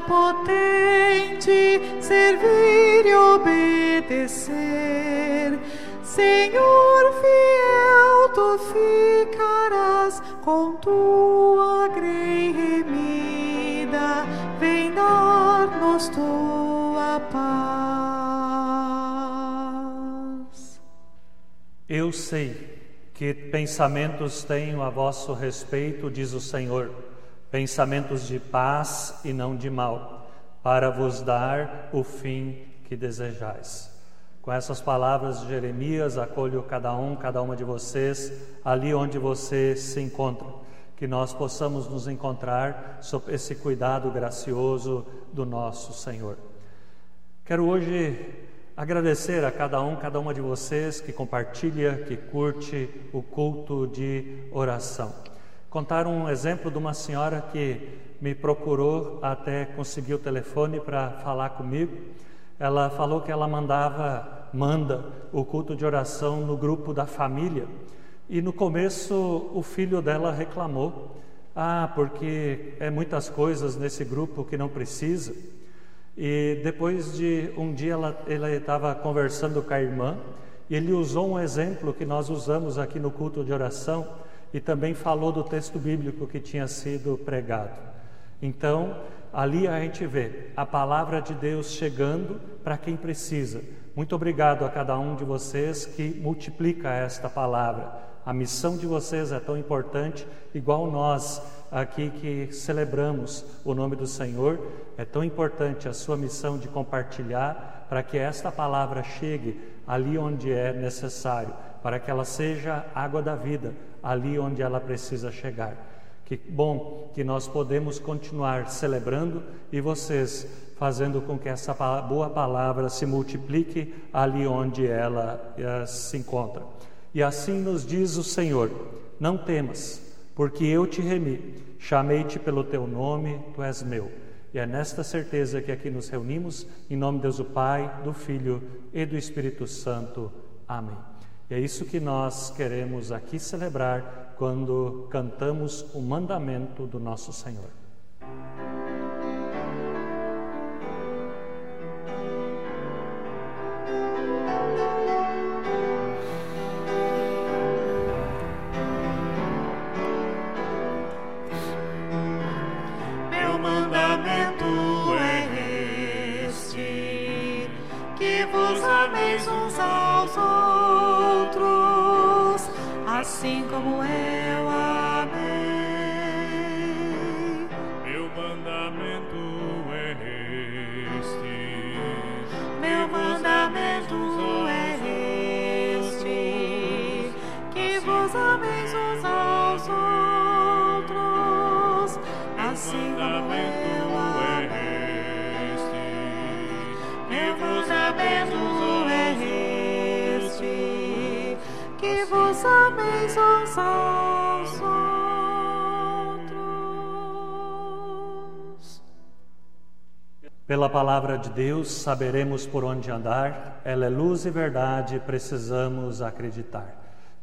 Potente, servir e obedecer. Senhor fiel, tu ficarás com tua grei remida, vem dar-nos tua paz. Eu sei que pensamentos tenho a vosso respeito, diz o Senhor, pensamentos de paz e não de mal, para vos dar o fim que desejais. Com essas palavras de Jeremias, acolho cada um, cada uma de vocês, ali onde você se encontra, que nós possamos nos encontrar sob esse cuidado gracioso do nosso Senhor. Quero hoje agradecer a cada um, cada uma de vocês que compartilha, que curte o culto de oração. Contar um exemplo de uma senhora que me procurou até conseguir o telefone para falar comigo. Ela falou que ela mandava, manda o culto de oração no grupo da família. E no começo o filho dela reclamou: "Ah, porque é muitas coisas nesse grupo que não precisa". E depois de um dia ela estava conversando com a irmã e ele usou um exemplo que nós usamos aqui no culto de oração e também falou do texto bíblico que tinha sido pregado. Então, ali a gente vê a palavra de Deus chegando para quem precisa. Muito obrigado a cada um de vocês que multiplica esta palavra. A missão de vocês é tão importante, igual nós aqui que celebramos o nome do Senhor, é tão importante a sua missão de compartilhar para que esta palavra chegue ali onde é necessário, para que ela seja água da vida ali onde ela precisa chegar. Que bom que nós podemos continuar celebrando e vocês fazendo com que essa boa palavra se multiplique ali onde ela uh, se encontra. E assim nos diz o Senhor: Não temas, porque eu te remi, chamei-te pelo teu nome, tu és meu. E é nesta certeza que aqui nos reunimos, em nome de Deus o Pai, do Filho e do Espírito Santo. Amém. É isso que nós queremos aqui celebrar quando cantamos o mandamento do nosso Senhor. que vos ameis uns aos outros, assim como eu amei Pela palavra de Deus saberemos por onde andar, ela é luz e verdade, precisamos acreditar.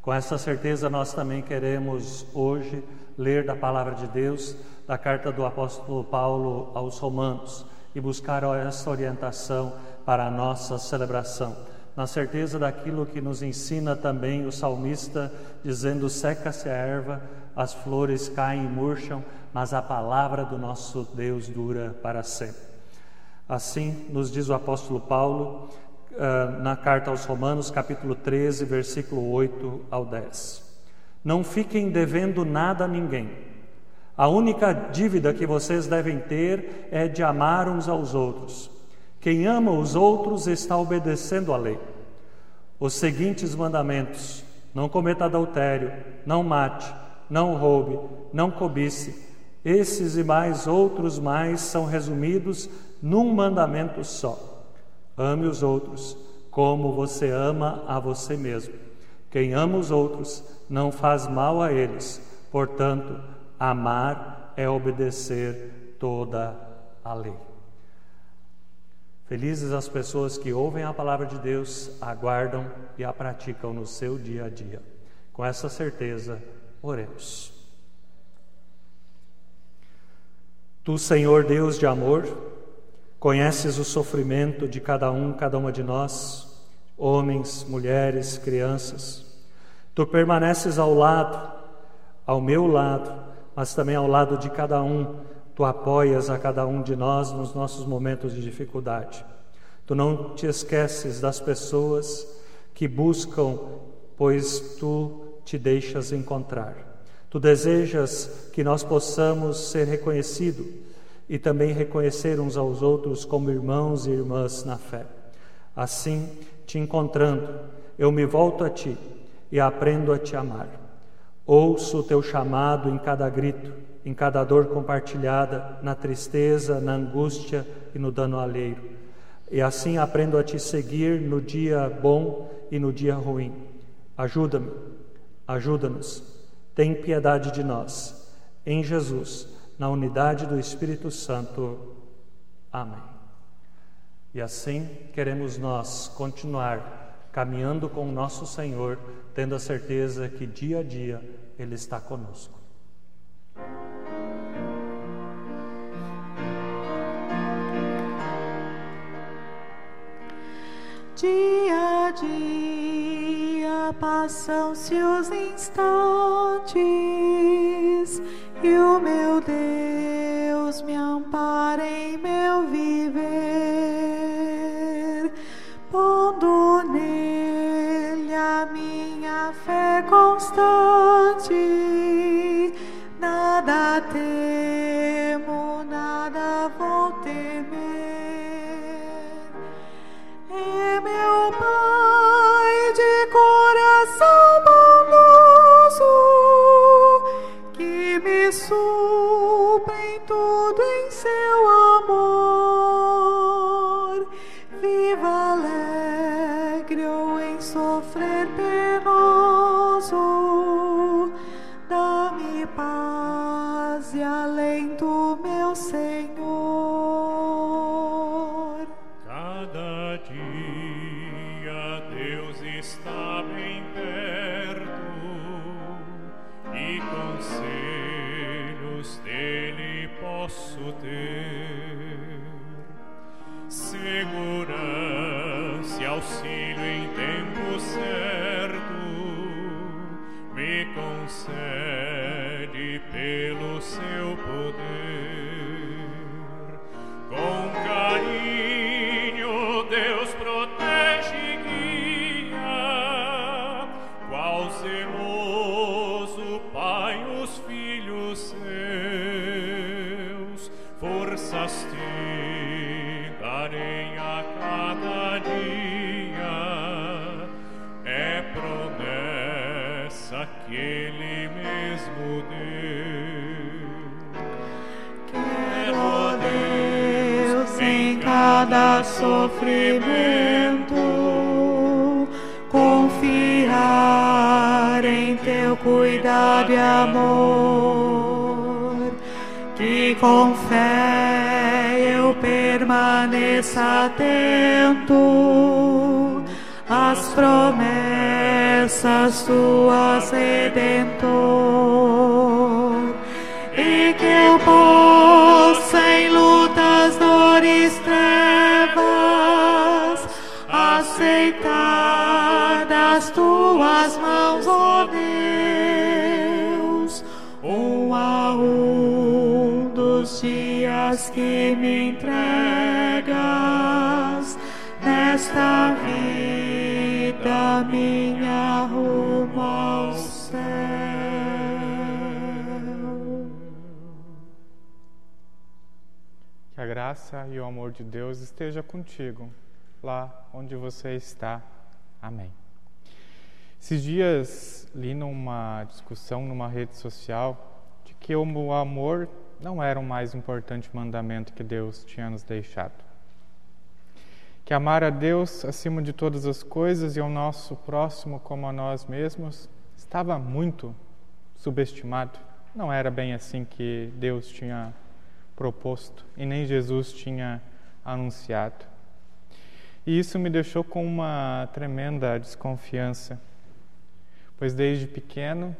Com essa certeza, nós também queremos hoje ler da palavra de Deus, da carta do apóstolo Paulo aos Romanos e buscar essa orientação para a nossa celebração. Na certeza daquilo que nos ensina também o salmista, dizendo: seca-se a erva, as flores caem e murcham, mas a palavra do nosso Deus dura para sempre. Assim nos diz o apóstolo Paulo uh, na carta aos Romanos, capítulo 13, versículo 8 ao 10. Não fiquem devendo nada a ninguém. A única dívida que vocês devem ter é de amar uns aos outros. Quem ama os outros está obedecendo à lei. Os seguintes mandamentos: não cometa adultério, não mate, não roube, não cobice. Esses e mais outros mais são resumidos num mandamento só: ame os outros como você ama a você mesmo. Quem ama os outros não faz mal a eles. Portanto, amar é obedecer toda a lei. Felizes as pessoas que ouvem a palavra de Deus, aguardam e a praticam no seu dia a dia. Com essa certeza, oremos. Tu, Senhor Deus de amor, conheces o sofrimento de cada um, cada uma de nós, homens, mulheres, crianças. Tu permaneces ao lado, ao meu lado, mas também ao lado de cada um Tu apoias a cada um de nós nos nossos momentos de dificuldade. Tu não te esqueces das pessoas que buscam, pois tu te deixas encontrar. Tu desejas que nós possamos ser reconhecidos e também reconhecer uns aos outros como irmãos e irmãs na fé. Assim, te encontrando, eu me volto a ti e aprendo a te amar. Ouço o teu chamado em cada grito em cada dor compartilhada, na tristeza, na angústia e no dano alheio. E assim aprendo a te seguir no dia bom e no dia ruim. Ajuda-me, ajuda-nos. Tem piedade de nós. Em Jesus, na unidade do Espírito Santo. Amém. E assim queremos nós continuar caminhando com o nosso Senhor, tendo a certeza que dia a dia Ele está conosco. Dia a dia passam-se os instantes e o meu Deus me ampara em meu viver, pondo nele a minha fé constante. Nada temo, dele posso ter segurança e auxílio em tempo certo me concede pelo seu poder. Cada sofrimento, confiar em teu cuidado e amor, que com fé eu permaneça atento às promessas tuas, Redentor, e que eu possa em lutas, dores, me entregas nesta vida minha rumo ao céu. Que a graça e o amor de Deus esteja contigo lá onde você está. Amém. Esses dias li numa discussão numa rede social de que o amor não era o mais importante mandamento que Deus tinha nos deixado. que amar a Deus acima de todas as coisas e ao nosso próximo como a nós mesmos estava muito subestimado. Não era bem assim que Deus tinha proposto e nem Jesus tinha anunciado. E isso me deixou com uma tremenda desconfiança, pois desde pequeno,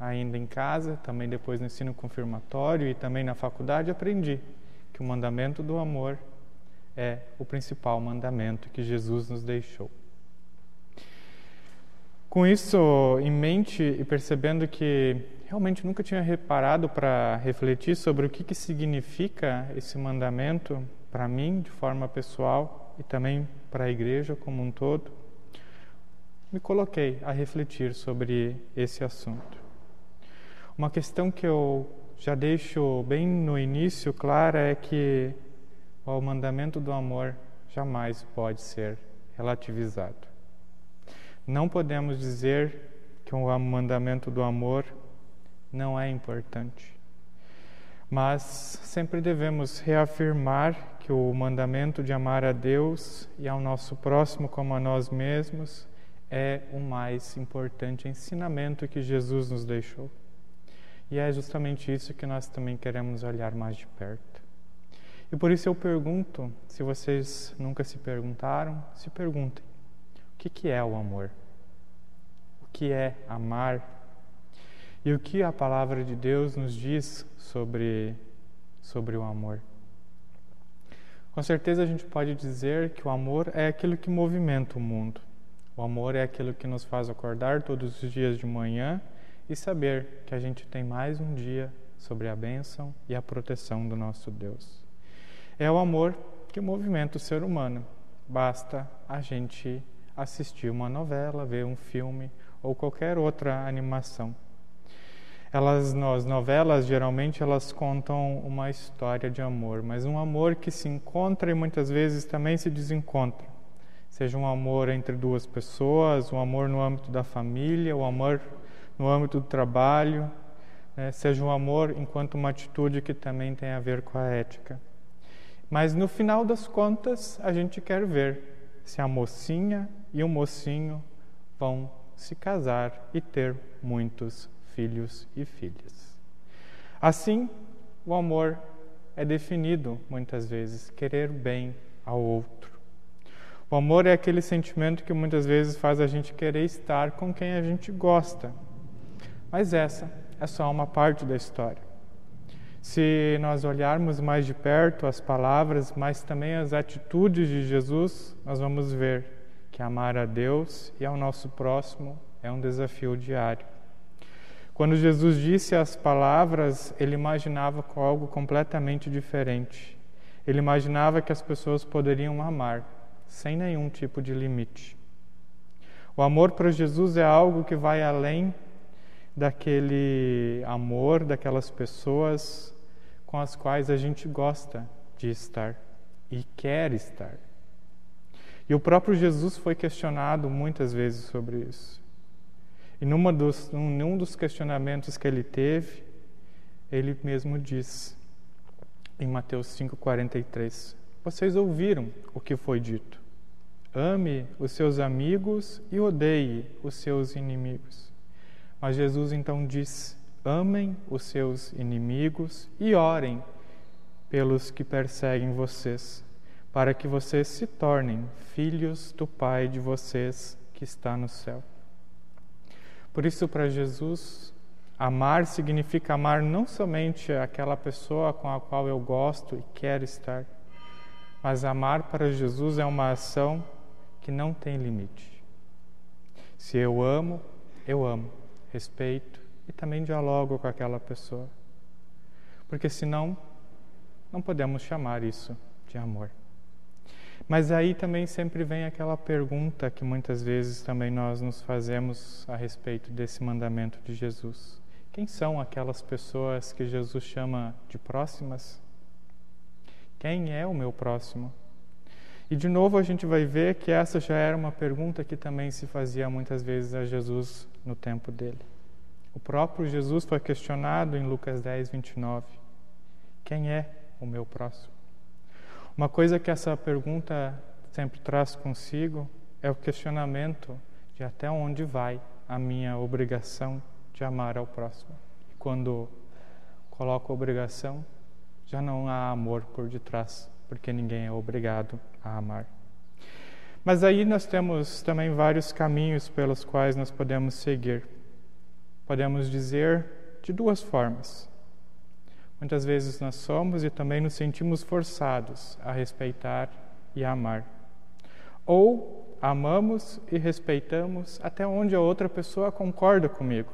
ainda em casa, também depois no ensino confirmatório e também na faculdade, aprendi que o mandamento do amor é o principal mandamento que Jesus nos deixou. Com isso em mente e percebendo que realmente nunca tinha reparado para refletir sobre o que, que significa esse mandamento para mim de forma pessoal e também para a igreja como um todo, me coloquei a refletir sobre esse assunto. Uma questão que eu já deixo bem no início clara é que o mandamento do amor jamais pode ser relativizado. Não podemos dizer que o mandamento do amor não é importante, mas sempre devemos reafirmar que o mandamento de amar a Deus e ao nosso próximo como a nós mesmos é o mais importante ensinamento que Jesus nos deixou. E é justamente isso que nós também queremos olhar mais de perto. E por isso eu pergunto, se vocês nunca se perguntaram, se perguntem: o que, que é o amor? O que é amar? E o que a palavra de Deus nos diz sobre, sobre o amor? Com certeza a gente pode dizer que o amor é aquilo que movimenta o mundo. O amor é aquilo que nos faz acordar todos os dias de manhã e saber que a gente tem mais um dia sobre a bênção e a proteção do nosso Deus. É o amor que movimenta o ser humano. Basta a gente assistir uma novela, ver um filme ou qualquer outra animação. Elas, as novelas geralmente elas contam uma história de amor, mas um amor que se encontra e muitas vezes também se desencontra. Seja um amor entre duas pessoas, um amor no âmbito da família, o um amor no âmbito do trabalho, né? seja um amor enquanto uma atitude que também tem a ver com a ética. Mas no final das contas, a gente quer ver se a mocinha e o mocinho vão se casar e ter muitos filhos e filhas. Assim, o amor é definido muitas vezes querer bem ao outro. O amor é aquele sentimento que muitas vezes faz a gente querer estar com quem a gente gosta. Mas essa é só uma parte da história. Se nós olharmos mais de perto as palavras, mas também as atitudes de Jesus, nós vamos ver que amar a Deus e ao nosso próximo é um desafio diário. Quando Jesus disse as palavras, ele imaginava algo completamente diferente. Ele imaginava que as pessoas poderiam amar sem nenhum tipo de limite. O amor para Jesus é algo que vai além daquele amor, daquelas pessoas com as quais a gente gosta de estar e quer estar. E o próprio Jesus foi questionado muitas vezes sobre isso. E numa dos, num dos questionamentos que ele teve, ele mesmo diz, em Mateus 5,43: Vocês ouviram o que foi dito. Ame os seus amigos e odeie os seus inimigos. Mas Jesus então diz: amem os seus inimigos e orem pelos que perseguem vocês, para que vocês se tornem filhos do Pai de vocês que está no céu. Por isso, para Jesus, amar significa amar não somente aquela pessoa com a qual eu gosto e quero estar, mas amar para Jesus é uma ação que não tem limite. Se eu amo, eu amo respeito e também dialogo com aquela pessoa. Porque senão, não podemos chamar isso de amor. Mas aí também sempre vem aquela pergunta que muitas vezes também nós nos fazemos a respeito desse mandamento de Jesus. Quem são aquelas pessoas que Jesus chama de próximas? Quem é o meu próximo? E de novo a gente vai ver que essa já era uma pergunta que também se fazia muitas vezes a Jesus no tempo dele. O próprio Jesus foi questionado em Lucas 10, 29. Quem é o meu próximo? Uma coisa que essa pergunta sempre traz consigo é o questionamento de até onde vai a minha obrigação de amar ao próximo. E quando coloco obrigação, já não há amor por detrás, porque ninguém é obrigado a amar. Mas aí nós temos também vários caminhos pelos quais nós podemos seguir. Podemos dizer de duas formas. Muitas vezes nós somos e também nos sentimos forçados a respeitar e a amar. Ou amamos e respeitamos até onde a outra pessoa concorda comigo.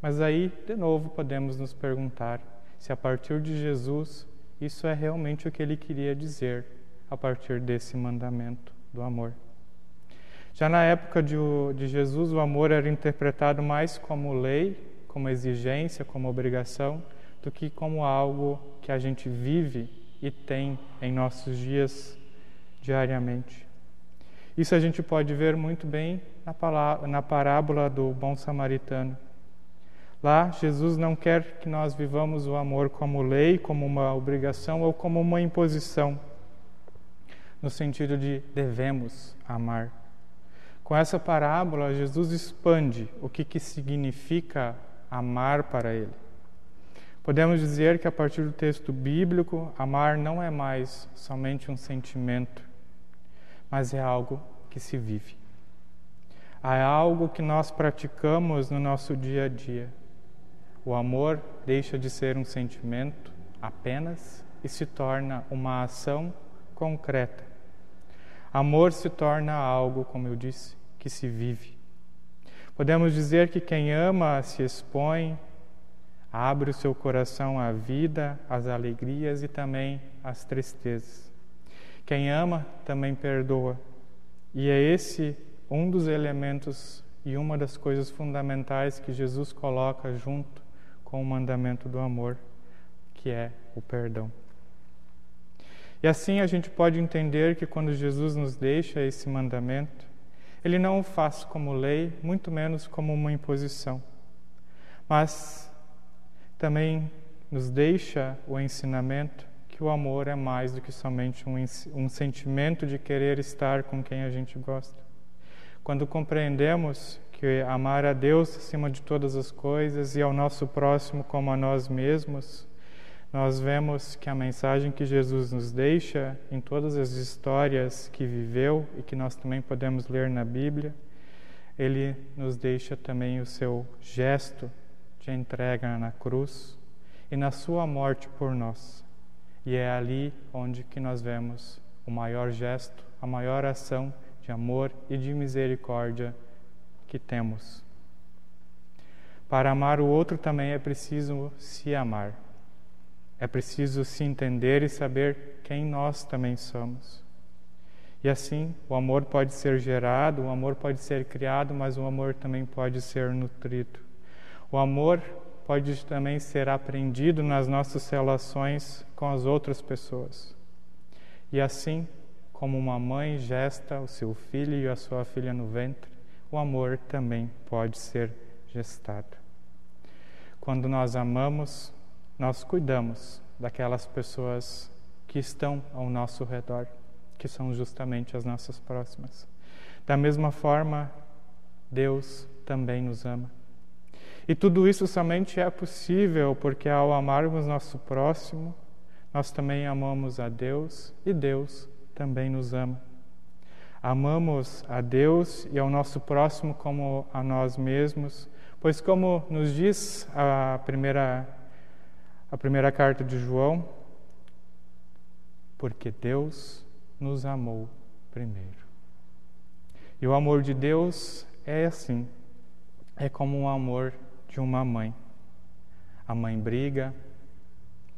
Mas aí, de novo, podemos nos perguntar se a partir de Jesus isso é realmente o que ele queria dizer a partir desse mandamento do amor. Já na época de, de Jesus, o amor era interpretado mais como lei como exigência, como obrigação, do que como algo que a gente vive e tem em nossos dias diariamente. Isso a gente pode ver muito bem na, palavra, na parábola do bom samaritano. Lá, Jesus não quer que nós vivamos o amor como lei, como uma obrigação ou como uma imposição, no sentido de devemos amar. Com essa parábola, Jesus expande o que, que significa amar para Ele. Podemos dizer que a partir do texto bíblico, amar não é mais somente um sentimento, mas é algo que se vive. É algo que nós praticamos no nosso dia a dia. O amor deixa de ser um sentimento apenas e se torna uma ação concreta. Amor se torna algo, como eu disse, que se vive. Podemos dizer que quem ama se expõe, abre o seu coração à vida, às alegrias e também às tristezas. Quem ama também perdoa. E é esse um dos elementos e uma das coisas fundamentais que Jesus coloca junto com o mandamento do amor, que é o perdão. E assim a gente pode entender que quando Jesus nos deixa esse mandamento, ele não o faz como lei, muito menos como uma imposição, mas também nos deixa o ensinamento que o amor é mais do que somente um, um sentimento de querer estar com quem a gente gosta. Quando compreendemos que amar a Deus acima de todas as coisas e ao nosso próximo como a nós mesmos, nós vemos que a mensagem que Jesus nos deixa em todas as histórias que viveu e que nós também podemos ler na Bíblia, ele nos deixa também o seu gesto de entrega na cruz e na sua morte por nós. E é ali onde que nós vemos o maior gesto, a maior ação de amor e de misericórdia que temos. Para amar o outro também é preciso se amar. É preciso se entender e saber quem nós também somos. E assim, o amor pode ser gerado, o amor pode ser criado, mas o amor também pode ser nutrido. O amor pode também ser aprendido nas nossas relações com as outras pessoas. E assim, como uma mãe gesta o seu filho e a sua filha no ventre, o amor também pode ser gestado. Quando nós amamos, nós cuidamos daquelas pessoas que estão ao nosso redor, que são justamente as nossas próximas. Da mesma forma, Deus também nos ama. E tudo isso somente é possível porque, ao amarmos nosso próximo, nós também amamos a Deus e Deus também nos ama. Amamos a Deus e ao nosso próximo como a nós mesmos, pois, como nos diz a primeira a primeira carta de João, porque Deus nos amou primeiro. E o amor de Deus é assim, é como o amor de uma mãe. A mãe briga,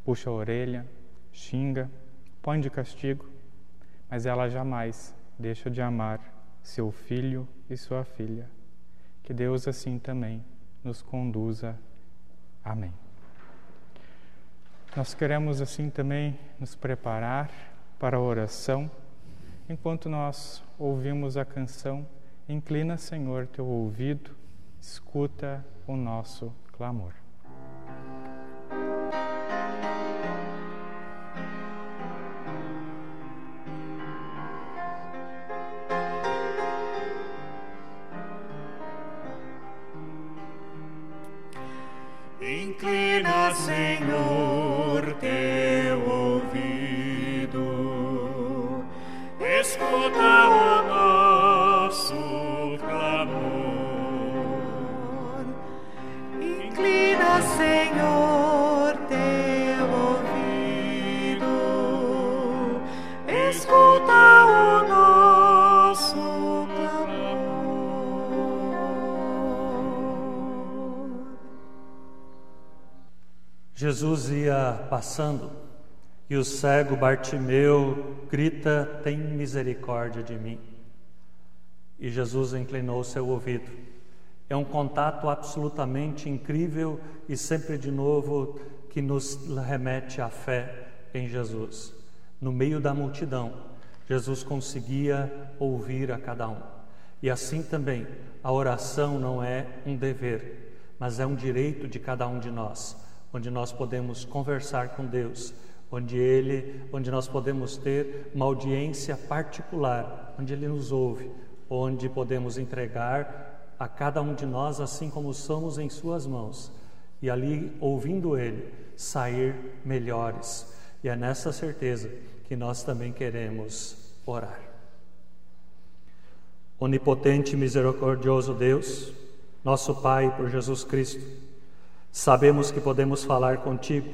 puxa a orelha, xinga, põe de castigo, mas ela jamais deixa de amar seu filho e sua filha. Que Deus assim também nos conduza. Amém. Nós queremos assim também nos preparar para a oração, enquanto nós ouvimos a canção Inclina, Senhor, teu ouvido, escuta o nosso clamor. Jesus ia passando e o cego Bartimeu grita: Tem misericórdia de mim. E Jesus inclinou seu ouvido. É um contato absolutamente incrível e sempre de novo que nos remete à fé em Jesus. No meio da multidão, Jesus conseguia ouvir a cada um. E assim também, a oração não é um dever, mas é um direito de cada um de nós, onde nós podemos conversar com Deus, onde ele, onde nós podemos ter uma audiência particular, onde ele nos ouve, onde podemos entregar a cada um de nós assim como somos em suas mãos e ali ouvindo ele sair melhores. E é nessa certeza que nós também queremos orar. Onipotente e misericordioso Deus, nosso Pai por Jesus Cristo, sabemos que podemos falar contigo,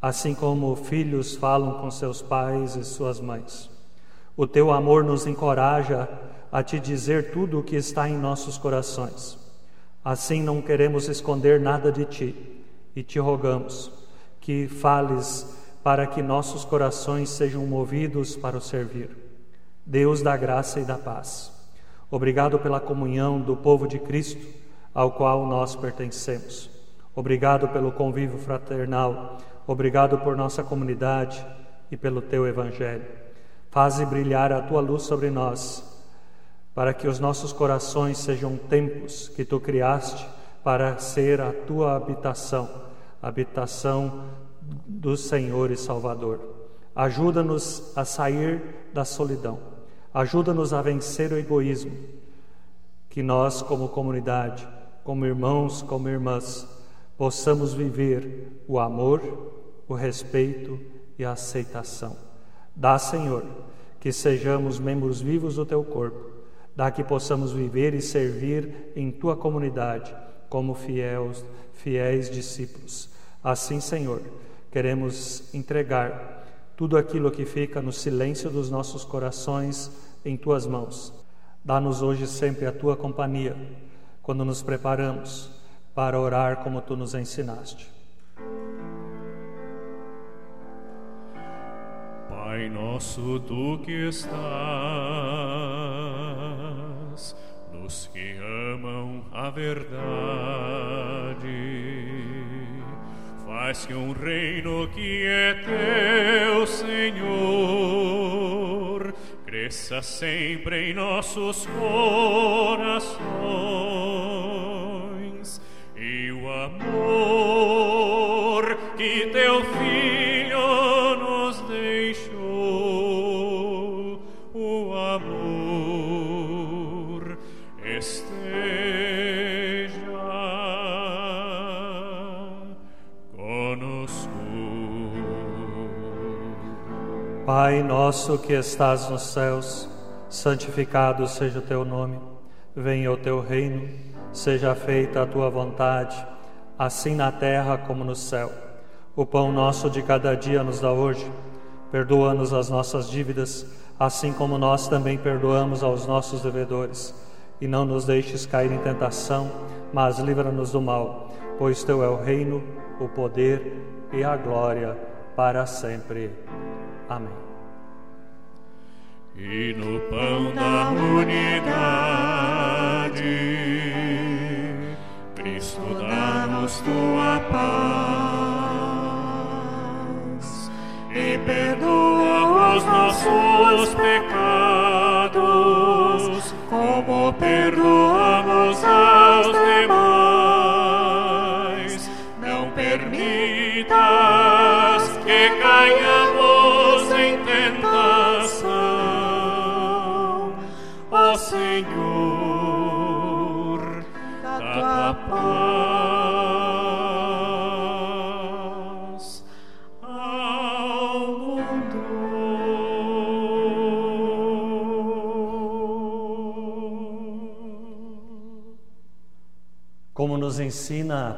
assim como filhos falam com seus pais e suas mães. O teu amor nos encoraja a te dizer tudo o que está em nossos corações. Assim não queremos esconder nada de ti e te rogamos que fales para que nossos corações sejam movidos para o servir. Deus da graça e da paz. Obrigado pela comunhão do povo de Cristo ao qual nós pertencemos. Obrigado pelo convívio fraternal. Obrigado por nossa comunidade e pelo teu evangelho. Faze brilhar a tua luz sobre nós, para que os nossos corações sejam templos que tu criaste para ser a tua habitação, habitação do Senhor e Salvador. Ajuda-nos a sair da solidão. Ajuda-nos a vencer o egoísmo. Que nós, como comunidade, como irmãos, como irmãs, possamos viver o amor, o respeito e a aceitação. Dá, Senhor, que sejamos membros vivos do teu corpo. Dá que possamos viver e servir em tua comunidade como fiéis, fiéis discípulos. Assim, Senhor, queremos entregar tudo aquilo que fica no silêncio dos nossos corações em tuas mãos. Dá-nos hoje sempre a tua companhia quando nos preparamos para orar como tu nos ensinaste. Pai nosso, tu que estás nos que amam a verdade, faz que um reino que é teu, Senhor, cresça sempre em nossos corações amor que teu filho nos deixou, o amor esteja conosco. Pai nosso que estás nos céus, santificado seja o teu nome. Venha o teu reino, seja feita a tua vontade, assim na terra como no céu. O pão nosso de cada dia nos dá hoje. Perdoa-nos as nossas dívidas, assim como nós também perdoamos aos nossos devedores. E não nos deixes cair em tentação, mas livra-nos do mal, pois teu é o reino, o poder e a glória para sempre. Amém. E no pão da unidade, Cristo dá-nos tua paz e perdoa os nossos pecados, como perdoamos aos demais.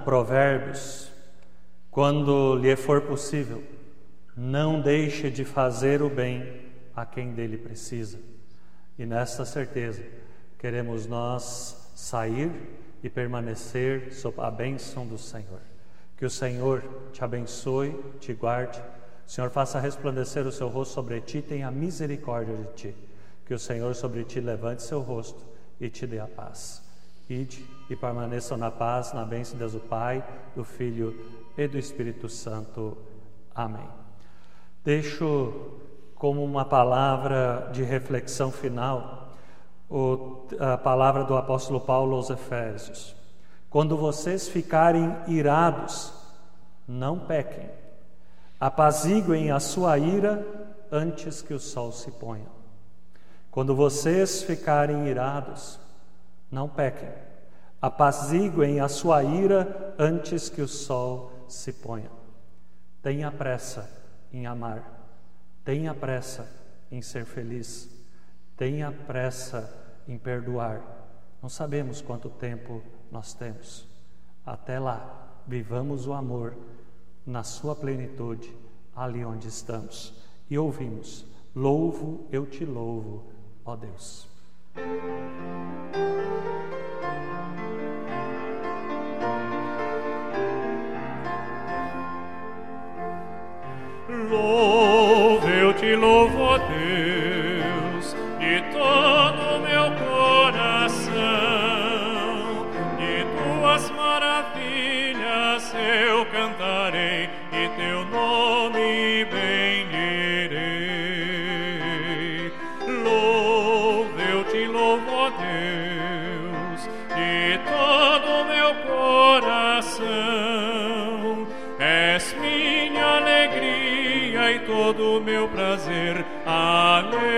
Provérbios, quando lhe for possível, não deixe de fazer o bem a quem dele precisa. E nesta certeza, queremos nós sair e permanecer sob a bênção do Senhor. Que o Senhor te abençoe, te guarde. O Senhor faça resplandecer o seu rosto sobre ti, tenha misericórdia de ti. Que o Senhor sobre ti levante seu rosto e te dê a paz. Ide e permaneçam na paz, na bênção de Deus o Pai, do Filho e do Espírito Santo. Amém. Deixo como uma palavra de reflexão final a palavra do apóstolo Paulo aos Efésios. Quando vocês ficarem irados, não pequem. Apaziguem a sua ira antes que o sol se ponha. Quando vocês ficarem irados, não pequem. Apaziguem a sua ira antes que o sol se ponha. Tenha pressa em amar. Tenha pressa em ser feliz. Tenha pressa em perdoar. Não sabemos quanto tempo nós temos. Até lá, vivamos o amor na sua plenitude, ali onde estamos. E ouvimos: Louvo, eu te louvo, ó Deus. Louvo, eu te louvo, e todo meu prazer. Aleluia.